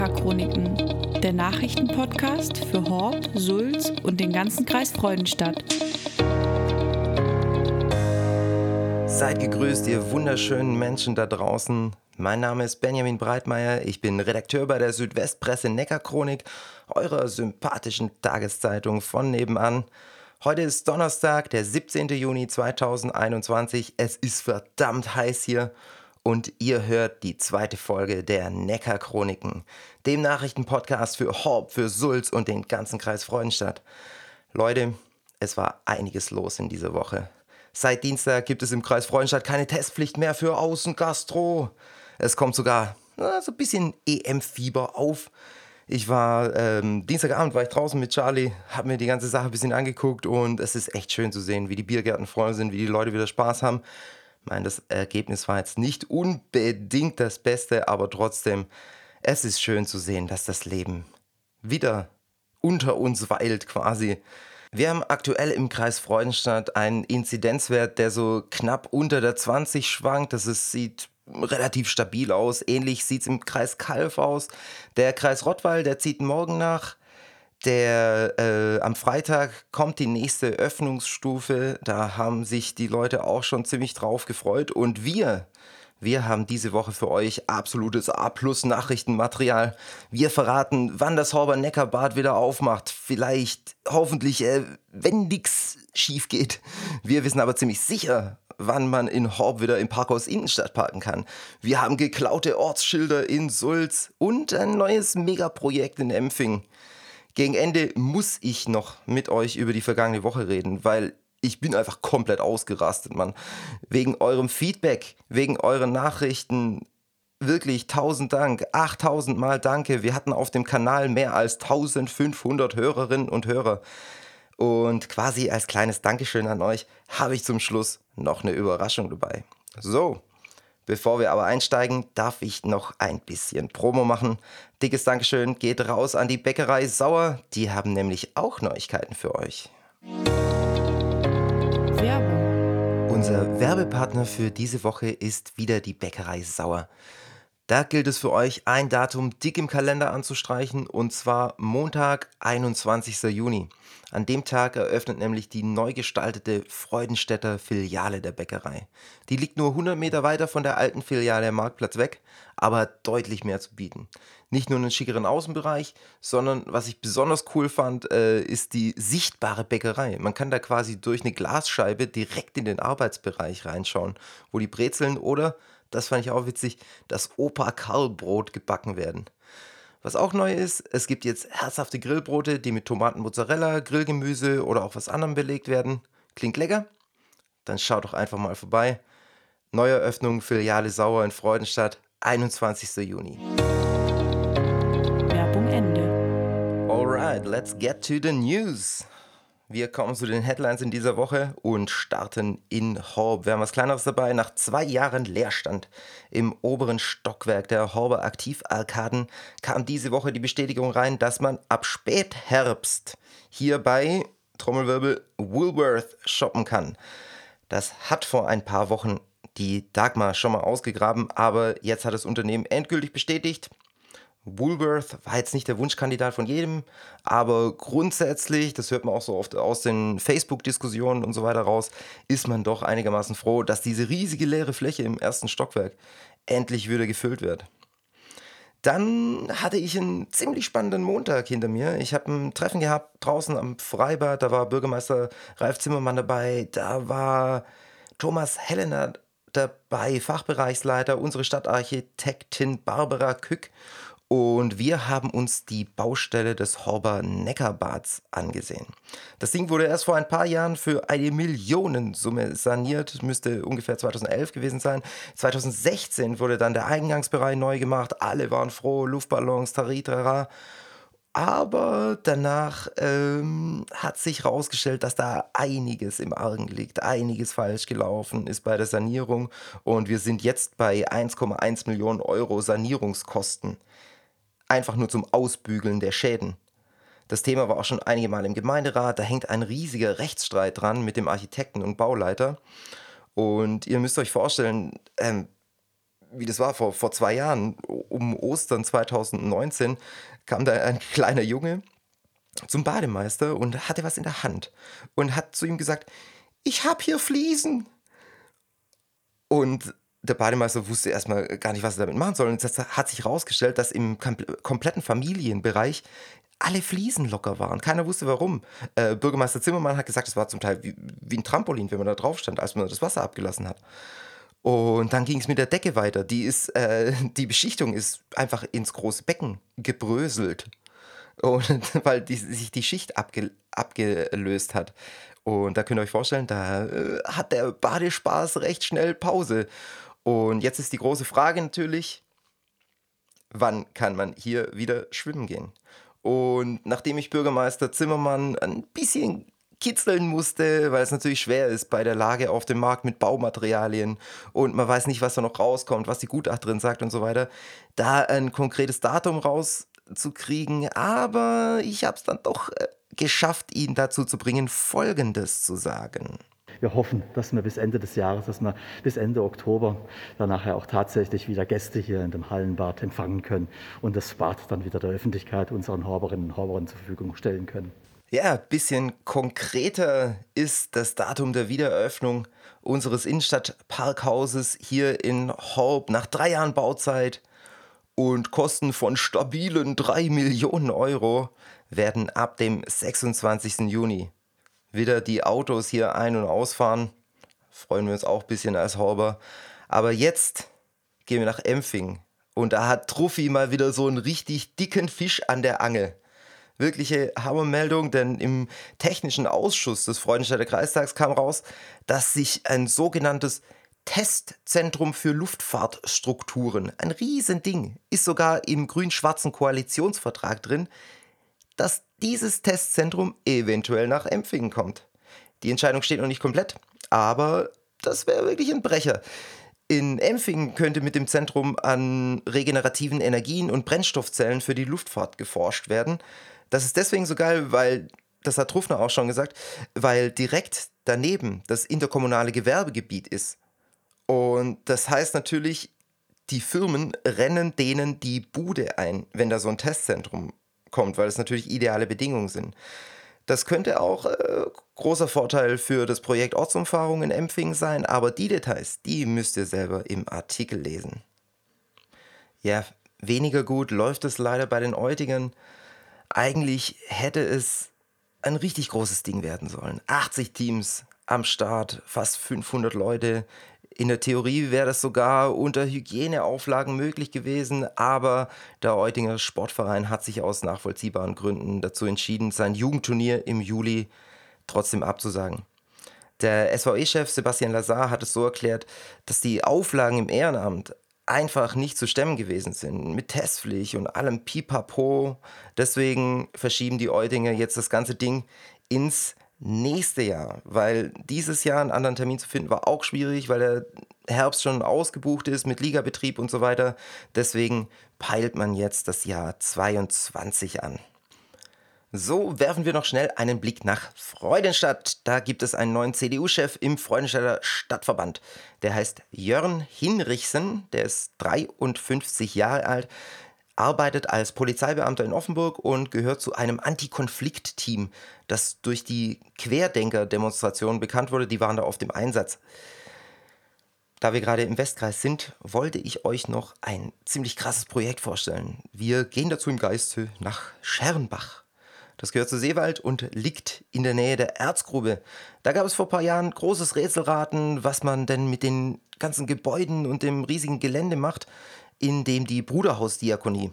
Neckar-Chroniken, der Nachrichtenpodcast für Horb, Sulz und den ganzen Kreis Freudenstadt. Seid gegrüßt, ihr wunderschönen Menschen da draußen. Mein Name ist Benjamin Breitmeier, ich bin Redakteur bei der Südwestpresse Neckar-Chronik, eurer sympathischen Tageszeitung von nebenan. Heute ist Donnerstag, der 17. Juni 2021. Es ist verdammt heiß hier und ihr hört die zweite Folge der Neckar-Chroniken, dem Nachrichtenpodcast für Horb, für Sulz und den ganzen Kreis Freudenstadt. Leute, es war einiges los in dieser Woche. Seit Dienstag gibt es im Kreis Freudenstadt keine Testpflicht mehr für Außengastro. Es kommt sogar na, so ein bisschen EM-Fieber auf. Ich war, ähm, Dienstagabend war ich draußen mit Charlie, habe mir die ganze Sache ein bisschen angeguckt und es ist echt schön zu sehen, wie die Biergärten voll sind, wie die Leute wieder Spaß haben. Ich meine, das Ergebnis war jetzt nicht unbedingt das Beste, aber trotzdem, es ist schön zu sehen, dass das Leben wieder unter uns weilt quasi. Wir haben aktuell im Kreis Freudenstadt einen Inzidenzwert, der so knapp unter der 20 schwankt. Das ist, sieht relativ stabil aus. Ähnlich sieht es im Kreis Kalf aus. Der Kreis Rottweil, der zieht morgen nach. Der äh, am Freitag kommt die nächste Öffnungsstufe. Da haben sich die Leute auch schon ziemlich drauf gefreut. Und wir, wir haben diese Woche für euch absolutes A-Plus-Nachrichtenmaterial. Wir verraten, wann das Horber-Neckar-Bad wieder aufmacht. Vielleicht, hoffentlich, äh, wenn nichts schief geht. Wir wissen aber ziemlich sicher, wann man in Horb wieder im Parkhaus Innenstadt parken kann. Wir haben geklaute Ortsschilder in Sulz und ein neues Megaprojekt in Empfing. Gegen Ende muss ich noch mit euch über die vergangene Woche reden, weil ich bin einfach komplett ausgerastet, Mann. Wegen eurem Feedback, wegen euren Nachrichten. Wirklich tausend Dank, 8000 Mal Danke. Wir hatten auf dem Kanal mehr als 1500 Hörerinnen und Hörer. Und quasi als kleines Dankeschön an euch habe ich zum Schluss noch eine Überraschung dabei. So, Bevor wir aber einsteigen, darf ich noch ein bisschen Promo machen. Dickes Dankeschön geht raus an die Bäckerei Sauer. Die haben nämlich auch Neuigkeiten für euch. Werbung. Unser Werbepartner für diese Woche ist wieder die Bäckerei Sauer. Da gilt es für euch, ein Datum dick im Kalender anzustreichen, und zwar Montag, 21. Juni. An dem Tag eröffnet nämlich die neu gestaltete Freudenstädter Filiale der Bäckerei. Die liegt nur 100 Meter weiter von der alten Filiale am Marktplatz weg, aber deutlich mehr zu bieten. Nicht nur einen schickeren Außenbereich, sondern was ich besonders cool fand, äh, ist die sichtbare Bäckerei. Man kann da quasi durch eine Glasscheibe direkt in den Arbeitsbereich reinschauen, wo die Brezeln oder das fand ich auch witzig, das Opa Karl Brot gebacken werden. Was auch neu ist, es gibt jetzt herzhafte Grillbrote, die mit Tomaten, Mozzarella, Grillgemüse oder auch was anderem belegt werden. Klingt lecker? Dann schaut doch einfach mal vorbei. Neueröffnung Filiale Sauer in Freudenstadt, 21. Juni. Werbung Ende. Alright, let's get to the news. Wir kommen zu den Headlines in dieser Woche und starten in Horb. Wir haben was Kleineres dabei. Nach zwei Jahren Leerstand im oberen Stockwerk der Horber Aktivarkaden kam diese Woche die Bestätigung rein, dass man ab Spätherbst hier bei Trommelwirbel Woolworth shoppen kann. Das hat vor ein paar Wochen die Dagmar schon mal ausgegraben, aber jetzt hat das Unternehmen endgültig bestätigt, Woolworth war jetzt nicht der Wunschkandidat von jedem, aber grundsätzlich, das hört man auch so oft aus den Facebook-Diskussionen und so weiter raus, ist man doch einigermaßen froh, dass diese riesige leere Fläche im ersten Stockwerk endlich wieder gefüllt wird. Dann hatte ich einen ziemlich spannenden Montag hinter mir. Ich habe ein Treffen gehabt draußen am Freibad. Da war Bürgermeister Ralf Zimmermann dabei. Da war Thomas Hellener dabei, Fachbereichsleiter, unsere Stadtarchitektin Barbara Kück und wir haben uns die Baustelle des Horber Neckarbads angesehen. Das Ding wurde erst vor ein paar Jahren für eine Millionensumme saniert, müsste ungefähr 2011 gewesen sein. 2016 wurde dann der Eingangsbereich neu gemacht, alle waren froh, Luftballons, Taritara. Aber danach ähm, hat sich herausgestellt, dass da einiges im Argen liegt, einiges falsch gelaufen ist bei der Sanierung und wir sind jetzt bei 1,1 Millionen Euro Sanierungskosten einfach nur zum Ausbügeln der Schäden. Das Thema war auch schon einige Mal im Gemeinderat. Da hängt ein riesiger Rechtsstreit dran mit dem Architekten und Bauleiter. Und ihr müsst euch vorstellen, ähm, wie das war vor, vor zwei Jahren, um Ostern 2019, kam da ein kleiner Junge zum Bademeister und hatte was in der Hand und hat zu ihm gesagt, ich habe hier Fliesen. Und der Bademeister wusste erstmal gar nicht, was er damit machen soll. Und es hat sich herausgestellt, dass im kompletten Familienbereich alle Fliesen locker waren. Keiner wusste warum. Äh, Bürgermeister Zimmermann hat gesagt, es war zum Teil wie, wie, ein Trampolin, wenn man da drauf stand, als man das Wasser abgelassen hat. Und dann ging es mit der Decke weiter. Die, ist, äh, die Beschichtung ist einfach ins große Becken gebröselt. Und, weil die, sich die Schicht abge, abgelöst hat. Und da könnt ihr euch vorstellen, da äh, hat der Badespaß recht schnell Pause. Und jetzt ist die große Frage natürlich, wann kann man hier wieder schwimmen gehen? Und nachdem ich Bürgermeister Zimmermann ein bisschen kitzeln musste, weil es natürlich schwer ist bei der Lage auf dem Markt mit Baumaterialien und man weiß nicht, was da noch rauskommt, was die Gutachterin sagt und so weiter, da ein konkretes Datum rauszukriegen. Aber ich habe es dann doch äh, geschafft, ihn dazu zu bringen, Folgendes zu sagen wir hoffen, dass wir bis Ende des Jahres, dass wir bis Ende Oktober dann nachher auch tatsächlich wieder Gäste hier in dem Hallenbad empfangen können und das Bad dann wieder der Öffentlichkeit, unseren Horberinnen und Horbern zur Verfügung stellen können. Ja, ein bisschen konkreter ist das Datum der Wiedereröffnung unseres Innenstadtparkhauses hier in Horb nach drei Jahren Bauzeit und Kosten von stabilen drei Millionen Euro werden ab dem 26. Juni wieder die Autos hier ein- und ausfahren. Freuen wir uns auch ein bisschen als Horber. Aber jetzt gehen wir nach Empfing. Und da hat Truffi mal wieder so einen richtig dicken Fisch an der Angel. Wirkliche Hammermeldung, denn im technischen Ausschuss des Freudenstädter Kreistags kam raus, dass sich ein sogenanntes Testzentrum für Luftfahrtstrukturen, ein Riesending, ist sogar im grün-schwarzen Koalitionsvertrag drin, dass dieses Testzentrum eventuell nach Empfingen kommt. Die Entscheidung steht noch nicht komplett, aber das wäre wirklich ein Brecher. In Empfingen könnte mit dem Zentrum an regenerativen Energien und Brennstoffzellen für die Luftfahrt geforscht werden. Das ist deswegen so geil, weil, das hat Rufner auch schon gesagt, weil direkt daneben das interkommunale Gewerbegebiet ist. Und das heißt natürlich, die Firmen rennen denen die Bude ein, wenn da so ein Testzentrum kommt, weil es natürlich ideale Bedingungen sind. Das könnte auch äh, großer Vorteil für das Projekt Ortsumfahrung in Empfing sein, aber die Details, die müsst ihr selber im Artikel lesen. Ja, weniger gut läuft es leider bei den Eutigern. Eigentlich hätte es ein richtig großes Ding werden sollen. 80 Teams am Start, fast 500 Leute, in der Theorie wäre das sogar unter Hygieneauflagen möglich gewesen, aber der Eutinger Sportverein hat sich aus nachvollziehbaren Gründen dazu entschieden, sein Jugendturnier im Juli trotzdem abzusagen. Der SVE-Chef Sebastian Lazar hat es so erklärt, dass die Auflagen im Ehrenamt einfach nicht zu stemmen gewesen sind, mit Testpflicht und allem Pipapo. Deswegen verschieben die Eutinger jetzt das ganze Ding ins nächste Jahr, weil dieses Jahr einen anderen Termin zu finden war auch schwierig, weil der Herbst schon ausgebucht ist mit Ligabetrieb und so weiter. Deswegen peilt man jetzt das Jahr 22 an. So werfen wir noch schnell einen Blick nach Freudenstadt. Da gibt es einen neuen CDU-Chef im Freudenstadter Stadtverband. Der heißt Jörn Hinrichsen, der ist 53 Jahre alt arbeitet als Polizeibeamter in Offenburg und gehört zu einem Antikonflikt-Team, das durch die Querdenker-Demonstration bekannt wurde. Die waren da auf dem Einsatz. Da wir gerade im Westkreis sind, wollte ich euch noch ein ziemlich krasses Projekt vorstellen. Wir gehen dazu im Geiste nach Schernbach. Das gehört zu Seewald und liegt in der Nähe der Erzgrube. Da gab es vor ein paar Jahren großes Rätselraten, was man denn mit den ganzen Gebäuden und dem riesigen Gelände macht in dem die Bruderhausdiakonie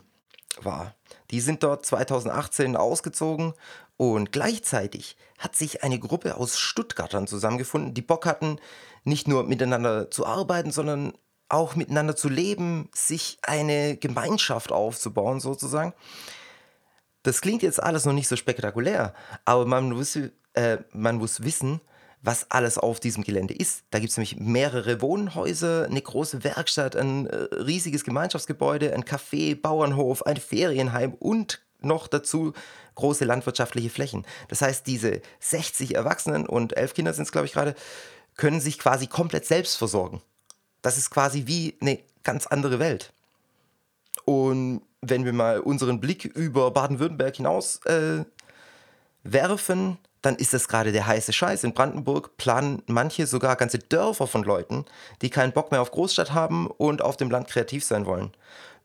war. Die sind dort 2018 ausgezogen und gleichzeitig hat sich eine Gruppe aus Stuttgartern zusammengefunden, die Bock hatten, nicht nur miteinander zu arbeiten, sondern auch miteinander zu leben, sich eine Gemeinschaft aufzubauen sozusagen. Das klingt jetzt alles noch nicht so spektakulär, aber man muss, äh, man muss wissen, was alles auf diesem Gelände ist. Da gibt es nämlich mehrere Wohnhäuser, eine große Werkstatt, ein äh, riesiges Gemeinschaftsgebäude, ein Café, Bauernhof, ein Ferienheim und noch dazu große landwirtschaftliche Flächen. Das heißt, diese 60 Erwachsenen und elf Kinder sind es, glaube ich, gerade, können sich quasi komplett selbst versorgen. Das ist quasi wie eine ganz andere Welt. Und wenn wir mal unseren Blick über Baden-Württemberg hinaus äh, werfen, dann ist das gerade der heiße Scheiß. In Brandenburg planen manche sogar ganze Dörfer von Leuten, die keinen Bock mehr auf Großstadt haben und auf dem Land kreativ sein wollen.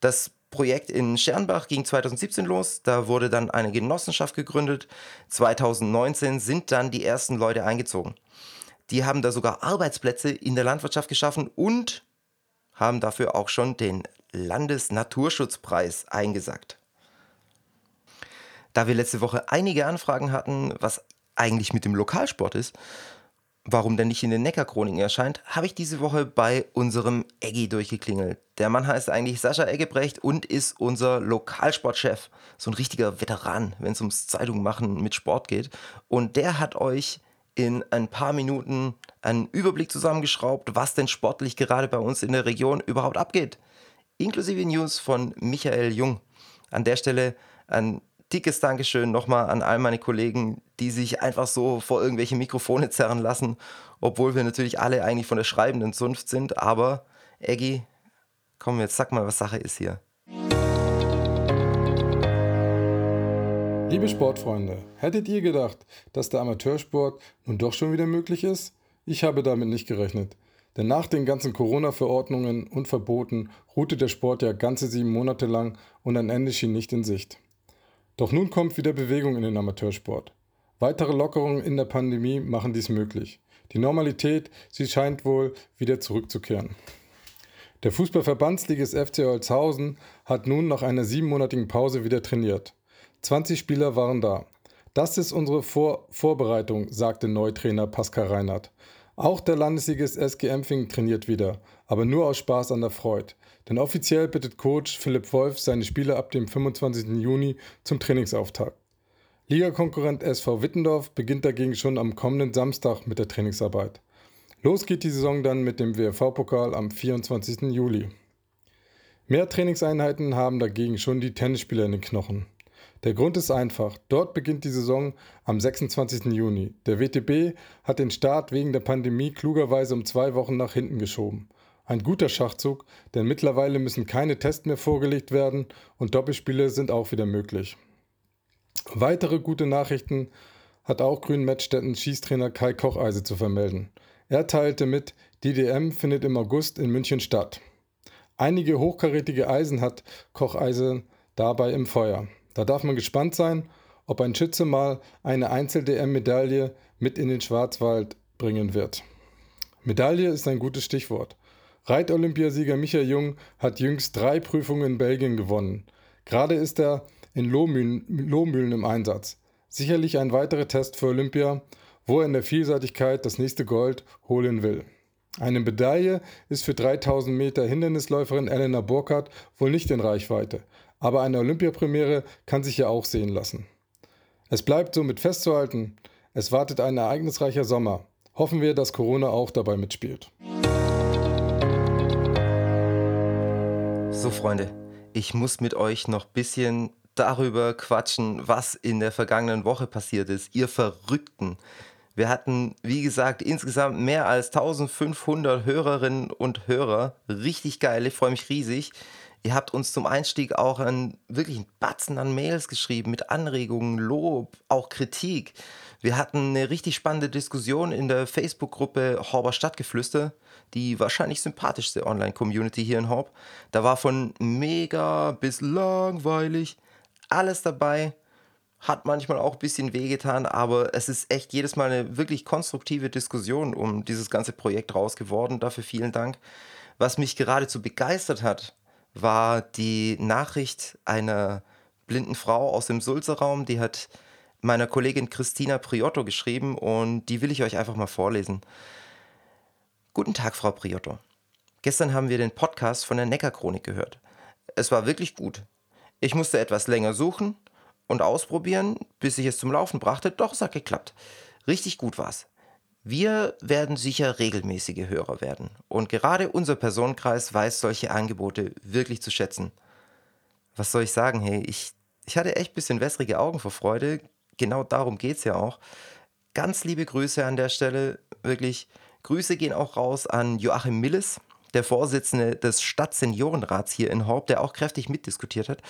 Das Projekt in Schernbach ging 2017 los, da wurde dann eine Genossenschaft gegründet. 2019 sind dann die ersten Leute eingezogen. Die haben da sogar Arbeitsplätze in der Landwirtschaft geschaffen und haben dafür auch schon den Landesnaturschutzpreis eingesackt. Da wir letzte Woche einige Anfragen hatten, was eigentlich mit dem Lokalsport ist, warum der nicht in den Neckarchroniken erscheint, habe ich diese Woche bei unserem Eggi durchgeklingelt. Der Mann heißt eigentlich Sascha Eggebrecht und ist unser Lokalsportchef. So ein richtiger Veteran, wenn es ums Zeitung machen mit Sport geht. Und der hat euch in ein paar Minuten einen Überblick zusammengeschraubt, was denn sportlich gerade bei uns in der Region überhaupt abgeht. Inklusive News von Michael Jung. An der Stelle ein dickes Dankeschön nochmal an all meine Kollegen, die sich einfach so vor irgendwelche Mikrofone zerren lassen, obwohl wir natürlich alle eigentlich von der schreibenden Zunft sind. Aber, Eggy, komm, jetzt sag mal, was Sache ist hier. Liebe Sportfreunde, hättet ihr gedacht, dass der Amateursport nun doch schon wieder möglich ist? Ich habe damit nicht gerechnet. Denn nach den ganzen Corona-Verordnungen und Verboten ruhte der Sport ja ganze sieben Monate lang und ein Ende schien nicht in Sicht. Doch nun kommt wieder Bewegung in den Amateursport. Weitere Lockerungen in der Pandemie machen dies möglich. Die Normalität, sie scheint wohl wieder zurückzukehren. Der Fußballverbandsligist FC Holzhausen hat nun nach einer siebenmonatigen Pause wieder trainiert. 20 Spieler waren da. Das ist unsere Vor Vorbereitung, sagte Neutrainer Pascal Reinhardt. Auch der Landesligist SG Empfing trainiert wieder, aber nur aus Spaß an der Freude. Denn offiziell bittet Coach Philipp Wolf seine Spieler ab dem 25. Juni zum Trainingsauftakt. Ligakonkurrent SV Wittendorf beginnt dagegen schon am kommenden Samstag mit der Trainingsarbeit. Los geht die Saison dann mit dem WFV-Pokal am 24. Juli. Mehr Trainingseinheiten haben dagegen schon die Tennisspieler in den Knochen. Der Grund ist einfach. Dort beginnt die Saison am 26. Juni. Der WTB hat den Start wegen der Pandemie klugerweise um zwei Wochen nach hinten geschoben. Ein guter Schachzug, denn mittlerweile müssen keine Tests mehr vorgelegt werden und Doppelspiele sind auch wieder möglich. Weitere gute Nachrichten hat auch Grün-Mettstetten Schießtrainer Kai Kocheise zu vermelden. Er teilte mit, die DM findet im August in München statt. Einige hochkarätige Eisen hat Kocheise dabei im Feuer. Da darf man gespannt sein, ob ein Schütze mal eine Einzel-DM-Medaille mit in den Schwarzwald bringen wird. Medaille ist ein gutes Stichwort. Reit-Olympiasieger Michael Jung hat jüngst drei Prüfungen in Belgien gewonnen. Gerade ist er in Lohmühlen, Lohmühlen im Einsatz. Sicherlich ein weiterer Test für Olympia, wo er in der Vielseitigkeit das nächste Gold holen will. Eine Medaille ist für 3000 Meter Hindernisläuferin Elena Burkhardt wohl nicht in Reichweite, aber eine Olympiapremiere kann sich ja auch sehen lassen. Es bleibt somit festzuhalten, es wartet ein ereignisreicher Sommer. Hoffen wir, dass Corona auch dabei mitspielt. So, Freunde, ich muss mit euch noch ein bisschen darüber quatschen, was in der vergangenen Woche passiert ist. Ihr Verrückten. Wir hatten, wie gesagt, insgesamt mehr als 1500 Hörerinnen und Hörer. Richtig geil, ich freue mich riesig. Ihr habt uns zum Einstieg auch einen wirklichen Batzen an Mails geschrieben mit Anregungen, Lob, auch Kritik. Wir hatten eine richtig spannende Diskussion in der Facebook-Gruppe Horber Stadtgeflüster, die wahrscheinlich sympathischste Online-Community hier in Horb. Da war von mega bis langweilig alles dabei. Hat manchmal auch ein bisschen wehgetan, aber es ist echt jedes Mal eine wirklich konstruktive Diskussion um dieses ganze Projekt raus geworden. Dafür vielen Dank. Was mich geradezu begeistert hat, war die Nachricht einer blinden Frau aus dem Sulzerraum, die hat meiner Kollegin Christina Priotto geschrieben und die will ich euch einfach mal vorlesen. Guten Tag, Frau Priotto. Gestern haben wir den Podcast von der Neckarchronik gehört. Es war wirklich gut. Ich musste etwas länger suchen und ausprobieren, bis ich es zum Laufen brachte, doch es hat geklappt. Richtig gut war's. Wir werden sicher regelmäßige Hörer werden. Und gerade unser Personenkreis weiß solche Angebote wirklich zu schätzen. Was soll ich sagen? Hey, ich, ich hatte echt ein bisschen wässrige Augen vor Freude. Genau darum geht es ja auch. Ganz liebe Grüße an der Stelle. Wirklich. Grüße gehen auch raus an Joachim Milles. der Vorsitzende des Stadtseniorenrats hier in Horb, der auch kräftig mitdiskutiert hat.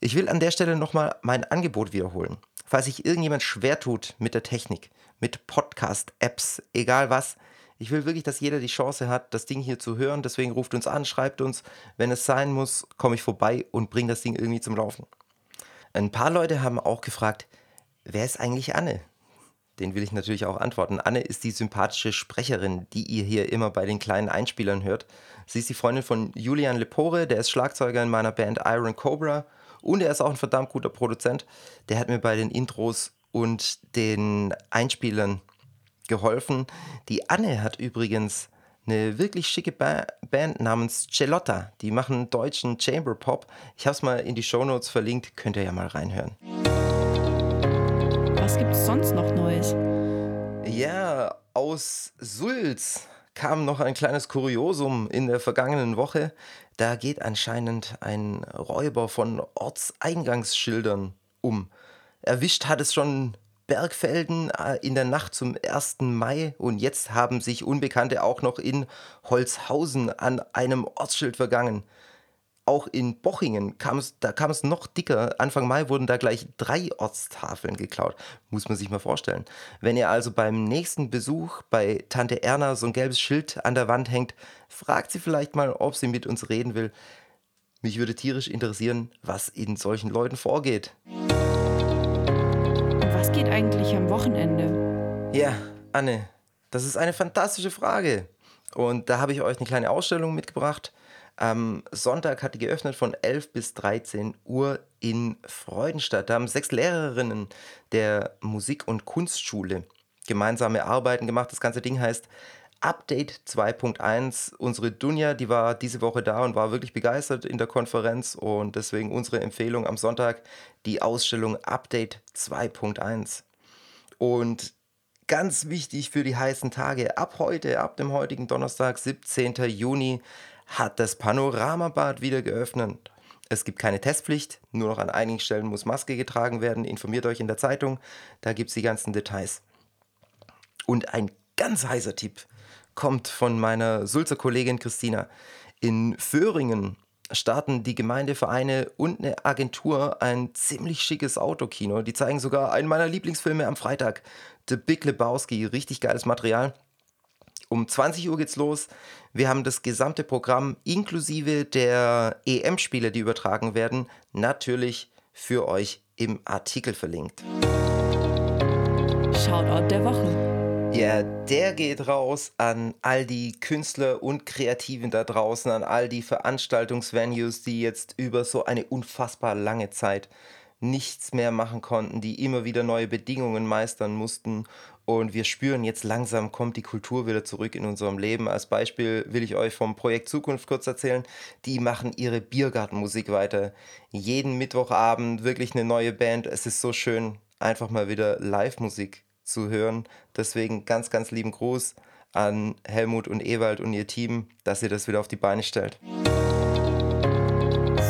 Ich will an der Stelle nochmal mein Angebot wiederholen. Falls sich irgendjemand schwer tut mit der Technik, mit Podcast-Apps, egal was, ich will wirklich, dass jeder die Chance hat, das Ding hier zu hören. Deswegen ruft uns an, schreibt uns. Wenn es sein muss, komme ich vorbei und bringe das Ding irgendwie zum Laufen. Ein paar Leute haben auch gefragt, wer ist eigentlich Anne? Den will ich natürlich auch antworten. Anne ist die sympathische Sprecherin, die ihr hier immer bei den kleinen Einspielern hört. Sie ist die Freundin von Julian Lepore, der ist Schlagzeuger in meiner Band Iron Cobra und er ist auch ein verdammt guter Produzent. Der hat mir bei den Intros und den Einspielern geholfen. Die Anne hat übrigens eine wirklich schicke ba Band namens Celotta. Die machen deutschen Chamber Pop. Ich habe es mal in die Shownotes verlinkt, könnt ihr ja mal reinhören. Was gibt es sonst noch Neues? Ja, aus Sulz kam noch ein kleines Kuriosum in der vergangenen Woche. Da geht anscheinend ein Räuber von Ortseingangsschildern um. Erwischt hat es schon Bergfelden äh, in der Nacht zum 1. Mai und jetzt haben sich Unbekannte auch noch in Holzhausen an einem Ortsschild vergangen. Auch in Bochingen kam es, da kam es noch dicker. Anfang Mai wurden da gleich drei Ortstafeln geklaut. Muss man sich mal vorstellen. Wenn ihr also beim nächsten Besuch bei Tante Erna so ein gelbes Schild an der Wand hängt, fragt sie vielleicht mal, ob sie mit uns reden will. Mich würde tierisch interessieren, was in solchen Leuten vorgeht geht eigentlich am Wochenende? Ja, Anne, das ist eine fantastische Frage. Und da habe ich euch eine kleine Ausstellung mitgebracht. Am Sonntag hat die geöffnet von 11 bis 13 Uhr in Freudenstadt. Da haben sechs Lehrerinnen der Musik- und Kunstschule gemeinsame Arbeiten gemacht. Das ganze Ding heißt Update 2.1. Unsere Dunja, die war diese Woche da und war wirklich begeistert in der Konferenz und deswegen unsere Empfehlung am Sonntag die Ausstellung Update 2.1. Und ganz wichtig für die heißen Tage, ab heute, ab dem heutigen Donnerstag, 17. Juni, hat das Panoramabad wieder geöffnet. Es gibt keine Testpflicht, nur noch an einigen Stellen muss Maske getragen werden. Informiert euch in der Zeitung, da gibt es die ganzen Details. Und ein ganz heißer Tipp kommt von meiner Sulzer Kollegin Christina. In Föhringen starten die Gemeindevereine und eine Agentur ein ziemlich schickes Autokino. Die zeigen sogar einen meiner Lieblingsfilme am Freitag, The Big Lebowski. Richtig geiles Material. Um 20 Uhr geht's los. Wir haben das gesamte Programm inklusive der EM-Spiele, die übertragen werden, natürlich für euch im Artikel verlinkt. Shoutout der Woche. Ja, der geht raus an all die Künstler und Kreativen da draußen, an all die Veranstaltungsvenues, die jetzt über so eine unfassbar lange Zeit nichts mehr machen konnten, die immer wieder neue Bedingungen meistern mussten. Und wir spüren jetzt langsam kommt die Kultur wieder zurück in unserem Leben. Als Beispiel will ich euch vom Projekt Zukunft kurz erzählen. Die machen ihre Biergartenmusik weiter. Jeden Mittwochabend wirklich eine neue Band. Es ist so schön, einfach mal wieder Live-Musik zu hören. Deswegen ganz, ganz lieben Gruß an Helmut und Ewald und ihr Team, dass ihr das wieder auf die Beine stellt.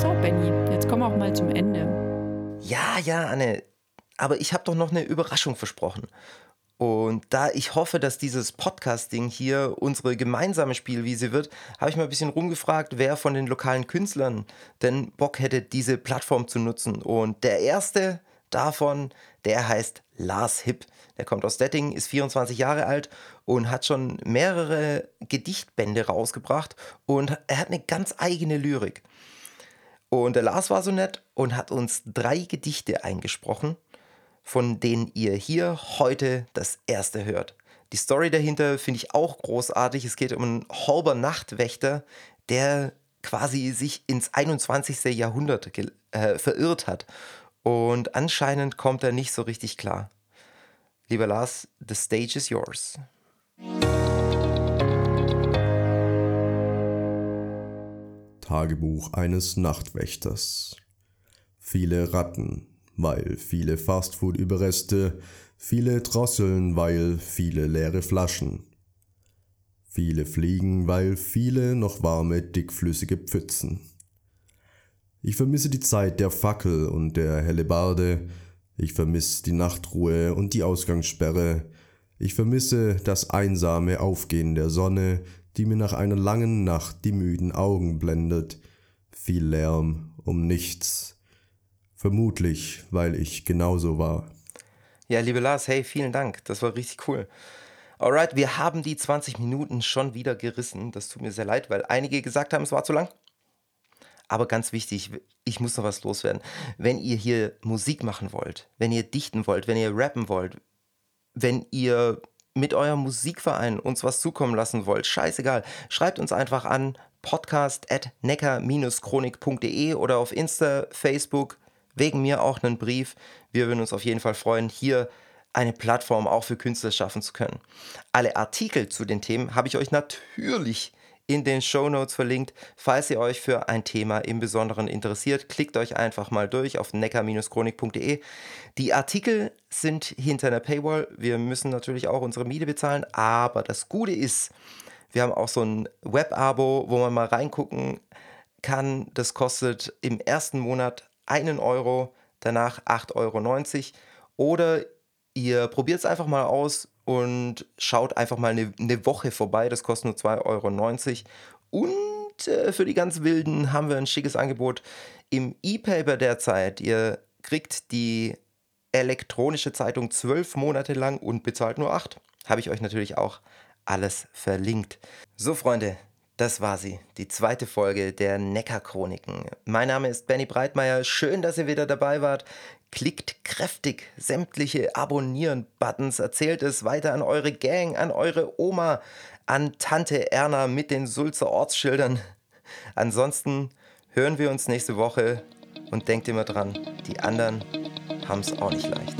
So, Benny, jetzt kommen wir auch mal zum Ende. Ja, ja, Anne. Aber ich habe doch noch eine Überraschung versprochen. Und da ich hoffe, dass dieses Podcasting hier unsere gemeinsame Spielwiese wird, habe ich mal ein bisschen rumgefragt, wer von den lokalen Künstlern denn Bock hätte, diese Plattform zu nutzen. Und der erste davon, der heißt Lars Hipp. Der kommt aus Detting, ist 24 Jahre alt und hat schon mehrere Gedichtbände rausgebracht und er hat eine ganz eigene Lyrik. Und der Lars war so nett und hat uns drei Gedichte eingesprochen, von denen ihr hier heute das erste hört. Die Story dahinter finde ich auch großartig. Es geht um einen Horber Nachtwächter, der quasi sich ins 21. Jahrhundert äh, verirrt hat. Und anscheinend kommt er nicht so richtig klar. Lieber Lars, the stage is yours. Tagebuch eines Nachtwächters. Viele Ratten, weil viele Fastfood-Überreste, viele Drosseln, weil viele leere Flaschen. Viele Fliegen, weil viele noch warme, dickflüssige Pfützen. Ich vermisse die Zeit der Fackel und der Hellebarde, ich vermisse die Nachtruhe und die Ausgangssperre. Ich vermisse das einsame Aufgehen der Sonne, die mir nach einer langen Nacht die müden Augen blendet. Viel Lärm um nichts. Vermutlich, weil ich genauso war. Ja, liebe Lars, hey, vielen Dank. Das war richtig cool. Alright, wir haben die 20 Minuten schon wieder gerissen. Das tut mir sehr leid, weil einige gesagt haben, es war zu lang. Aber ganz wichtig, ich muss noch was loswerden. Wenn ihr hier Musik machen wollt, wenn ihr dichten wollt, wenn ihr rappen wollt, wenn ihr mit eurem Musikverein uns was zukommen lassen wollt, scheißegal, schreibt uns einfach an podcast at necker-chronik.de oder auf Insta, Facebook, wegen mir auch einen Brief. Wir würden uns auf jeden Fall freuen, hier eine Plattform auch für Künstler schaffen zu können. Alle Artikel zu den Themen habe ich euch natürlich in den Show Notes verlinkt. Falls ihr euch für ein Thema im Besonderen interessiert, klickt euch einfach mal durch auf neckar-chronik.de. Die Artikel sind hinter einer Paywall. Wir müssen natürlich auch unsere Miete bezahlen, aber das Gute ist, wir haben auch so ein Web-Abo, wo man mal reingucken kann. Das kostet im ersten Monat einen Euro, danach 8,90 Euro. Oder ihr probiert es einfach mal aus und schaut einfach mal eine, eine Woche vorbei. Das kostet nur 2,90 Euro. Und äh, für die ganz Wilden haben wir ein schickes Angebot im E-Paper derzeit. Ihr kriegt die elektronische Zeitung zwölf Monate lang und bezahlt nur acht. Habe ich euch natürlich auch alles verlinkt. So, Freunde, das war sie, die zweite Folge der Neckar-Chroniken. Mein Name ist Benny Breitmeier. Schön, dass ihr wieder dabei wart. Klickt kräftig sämtliche Abonnieren-Buttons, erzählt es weiter an eure Gang, an eure Oma, an Tante Erna mit den Sulzer Ortsschildern. Ansonsten hören wir uns nächste Woche und denkt immer dran, die anderen haben es auch nicht leicht.